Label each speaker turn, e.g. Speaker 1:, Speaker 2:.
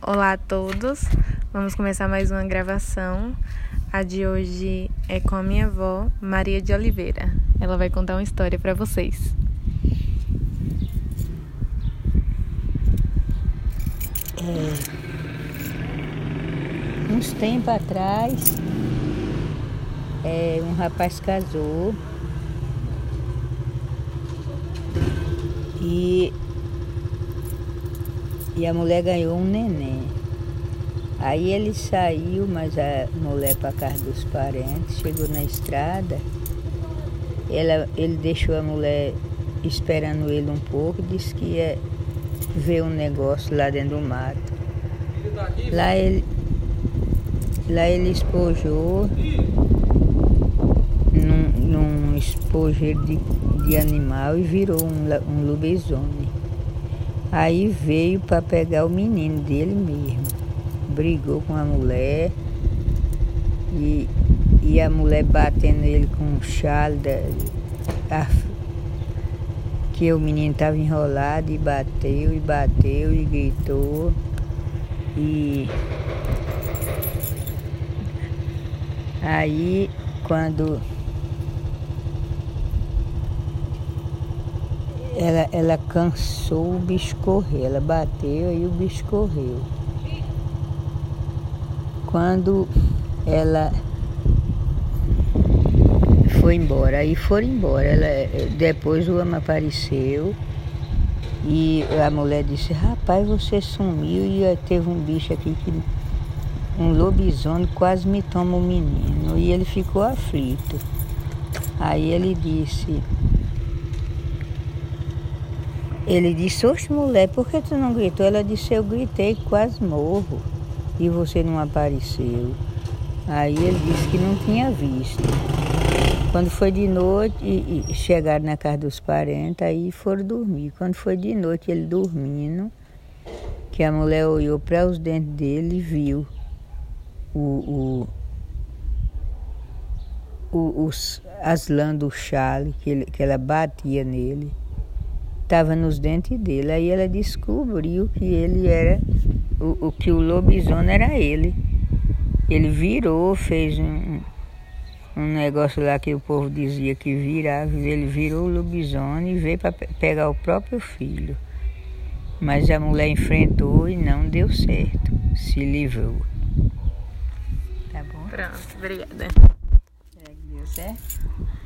Speaker 1: Olá a todos, vamos começar mais uma gravação. A de hoje é com a minha avó, Maria de Oliveira. Ela vai contar uma história para vocês.
Speaker 2: É, uns tempos atrás, é, um rapaz casou e e a mulher ganhou um neném. Aí ele saiu, mas a mulher para casa dos parentes, chegou na estrada, ela, ele deixou a mulher esperando ele um pouco, disse que ia ver um negócio lá dentro do mato. Lá ele, lá ele espojou num, num espojeiro de, de animal e virou um, um lobisomem. Aí veio para pegar o menino dele mesmo. Brigou com a mulher e, e a mulher batendo ele com um chale da, a, que o menino estava enrolado e bateu e bateu e gritou. E aí quando ela, ela cansou o bicho correr, ela bateu e o bicho correu. Quando ela foi embora, aí foram embora. Ela, depois o homem apareceu e a mulher disse, rapaz, você sumiu e teve um bicho aqui que um lobisomem quase me toma o menino. E ele ficou aflito. Aí ele disse, ele disse, oxe mulher, por que tu não gritou? Ela disse, eu gritei, quase morro. E você não apareceu. Aí ele disse que não tinha visto. Quando foi de noite, e, e chegaram na casa dos parentes, aí foram dormir. Quando foi de noite, ele dormindo, que a mulher olhou para os dentes dele e viu o, o, o, os, as lãs do chale que, ele, que ela batia nele estava nos dentes dele. Aí ela descobriu que ele era, o, o que o lobisomem era ele. Ele virou, fez um, um negócio lá que o povo dizia que virava, ele virou o lobisomem e veio para pegar o próprio filho. Mas a mulher enfrentou e não deu certo, se livrou.
Speaker 1: Tá bom? Pronto, obrigada.
Speaker 2: Será que deu certo?